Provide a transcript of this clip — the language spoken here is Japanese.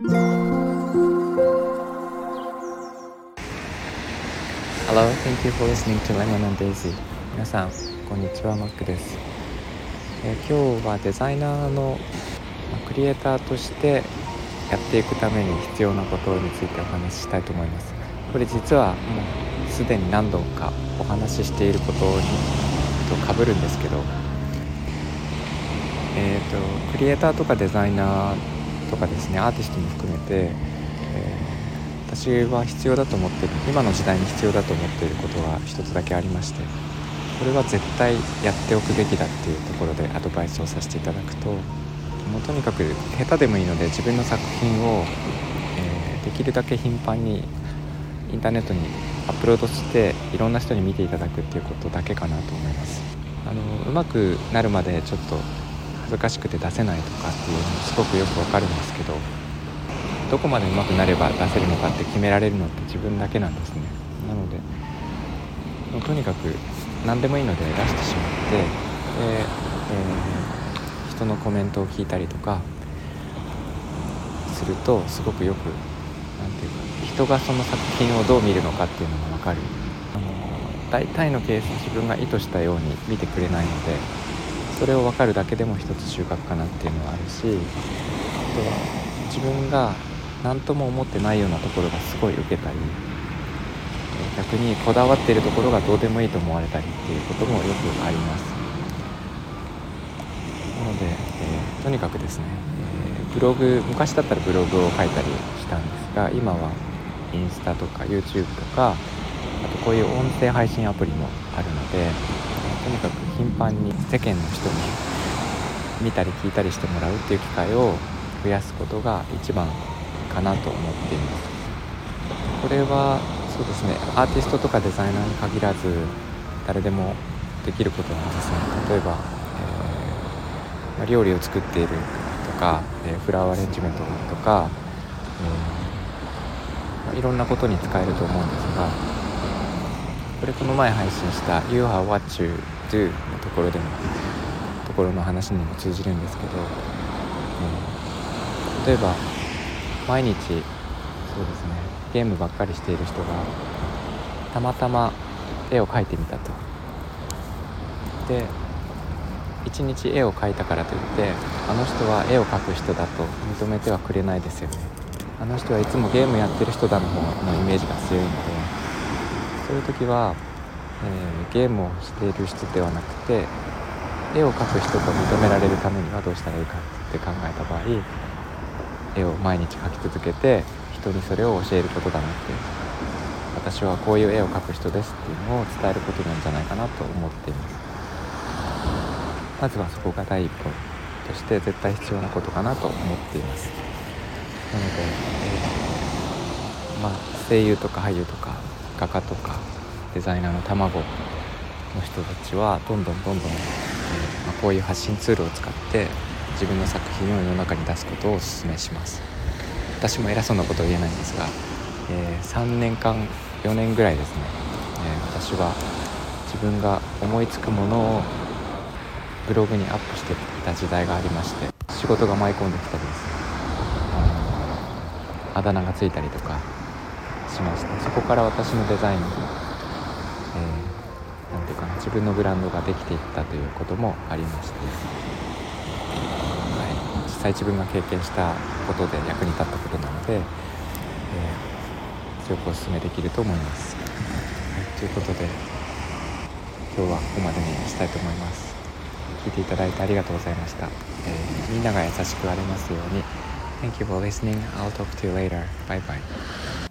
Hello, thank you for listening to Lemon and Daisy. 皆さんこんにちはマックです、えー、今日はデザイナーの、まクリエイターとしてやっていくために必要なことについてお話ししたいと思います。これ実はもうすでに何度かお話ししていることにと被るんですけど。えーと、クリエイターとかデザイナーとかですねアーティストも含めて、えー、私は必要だと思ってる今の時代に必要だと思っていることが一つだけありましてこれは絶対やっておくべきだっていうところでアドバイスをさせていただくともうとにかく下手でもいいので自分の作品を、えー、できるだけ頻繁にインターネットにアップロードしていろんな人に見ていただくっていうことだけかなと思います。あのうまくなるまでちょっと恥ずかしくて出せないとかっていうのもすごくよくわかるんですけどどこまでうまくなれば出せるのかって決められるのって自分だけなんですね。なのでもうとにかく何でもいいので出してしまってで、えー人のコメントを聞いたりとかするとすごくよく何て言うか人がその作品をどう見るのかっていうのが分かる。あの大体のケース自分が意図したように見てくれないのでそれを分かるだけでも一つ収穫かなっていうのはあるしあとは自分が何とも思ってないようなところがすごい受けたり逆にこだわっているところがどうでもいいと思われたりっていうこともよくあります。なので、えー、とにかくですね、えー、ブログ昔だったらブログを書いたりしたんですが今はインスタとか YouTube とかあとこういう音声配信アプリもあるので、とにかく頻繁に世間の人に見たり聞いたりしてもらうっていう機会を増やすことが一番かなと思っています。これはそうですねアーティストとかデザイナーに限らず誰でもできることなんですね。例えば料理を作っているとか、えフラワーアレンジメントとか、えー、いろんなことに使えると思うんですがこれこの前配信した「You are what you do」のところでもところの話にも通じるんですけど、えー、例えば毎日そうですねゲームばっかりしている人がたまたま絵を描いてみたと。で一日絵を描いたからといってあの人は絵を描く人だと認めてはくれないですよねあの人はいつもゲームやってる人だの方のイメージが強いのでそういう時は、えー、ゲームをしている人ではなくて絵を描く人と認められるためにはどうしたらいいかって考えた場合絵を毎日描き続けて人にそれを教えることだなって私はこういう絵を描く人ですっていうのを伝えることなんじゃないかなと思っています。まずはそこが第一歩として絶対必要なことかなと思っています。なので、えー、まあ、声優とか俳優とか画家とかデザイナーの卵の人たちはどんどんどんどん、えー、まあ、こういう発信ツールを使って自分の作品を世の中に出すことをお勧めします。私も偉そうなことは言えないんですが、えー、3年間4年ぐらいですね、え私は自分が思いつくものをブログにアップしてた時代がありまして仕事が舞い込んできたりですね。あだ名がついたりとかしましてそこから私のデザインに、えー、ていうかな自分のブランドができていったということもありまして、はい、実際自分が経験したことで役に立ったことなので、えー、強くお勧めできると思います。はい、ということで今日はここまでにしたいと思います。聞いていただいてありがとうございました、えー、みんなが優しくありますように Thank you for listening. I'll talk to you later. Bye bye.